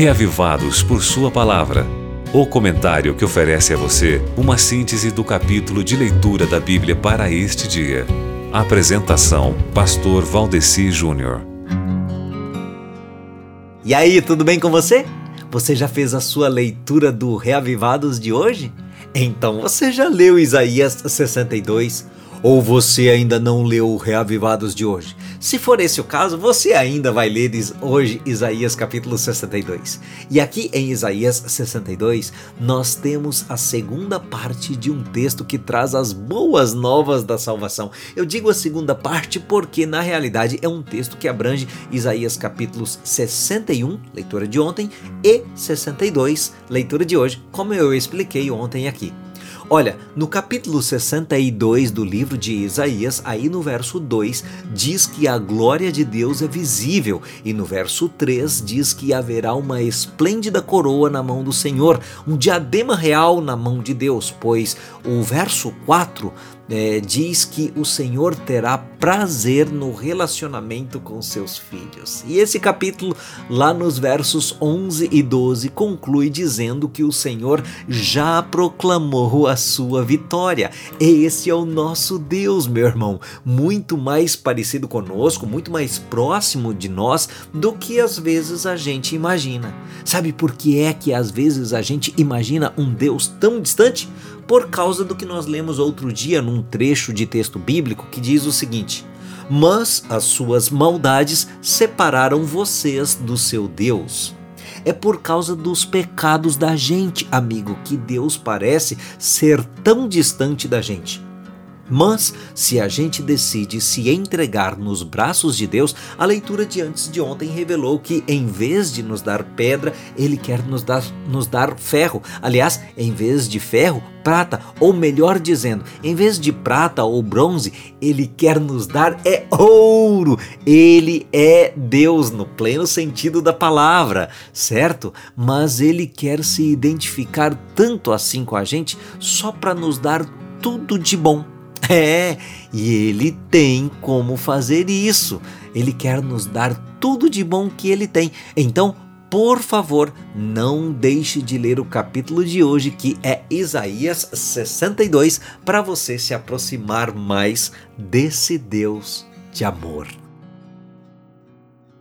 Reavivados por Sua Palavra. O comentário que oferece a você uma síntese do capítulo de leitura da Bíblia para este dia. Apresentação: Pastor Valdeci Júnior. E aí, tudo bem com você? Você já fez a sua leitura do Reavivados de hoje? Então você já leu Isaías 62? Ou você ainda não leu o Reavivados de hoje? Se for esse o caso, você ainda vai ler hoje Isaías capítulo 62. E aqui em Isaías 62, nós temos a segunda parte de um texto que traz as boas novas da salvação. Eu digo a segunda parte porque na realidade é um texto que abrange Isaías capítulos 61, leitura de ontem, e 62, leitura de hoje, como eu expliquei ontem aqui. Olha, no capítulo 62 do livro de Isaías, aí no verso 2, diz que a glória de Deus é visível, e no verso 3 diz que haverá uma esplêndida coroa na mão do Senhor, um diadema real na mão de Deus, pois o verso 4 é, diz que o Senhor terá prazer no relacionamento com seus filhos. E esse capítulo, lá nos versos 11 e 12, conclui dizendo que o Senhor já proclamou a sua vitória. Esse é o nosso Deus, meu irmão, muito mais parecido conosco, muito mais próximo de nós do que às vezes a gente imagina. Sabe por que é que às vezes a gente imagina um Deus tão distante? Por causa do que nós lemos outro dia num trecho de texto bíblico que diz o seguinte: Mas as suas maldades separaram vocês do seu Deus. É por causa dos pecados da gente, amigo, que Deus parece ser tão distante da gente. Mas, se a gente decide se entregar nos braços de Deus, a leitura de antes de ontem revelou que, em vez de nos dar pedra, Ele quer nos dar, nos dar ferro. Aliás, em vez de ferro, prata, ou melhor dizendo, em vez de prata ou bronze, Ele quer nos dar é ouro. Ele é Deus no pleno sentido da palavra, certo? Mas Ele quer se identificar tanto assim com a gente só para nos dar tudo de bom. É, e ele tem como fazer isso. Ele quer nos dar tudo de bom que ele tem. Então, por favor, não deixe de ler o capítulo de hoje, que é Isaías 62, para você se aproximar mais desse Deus de amor.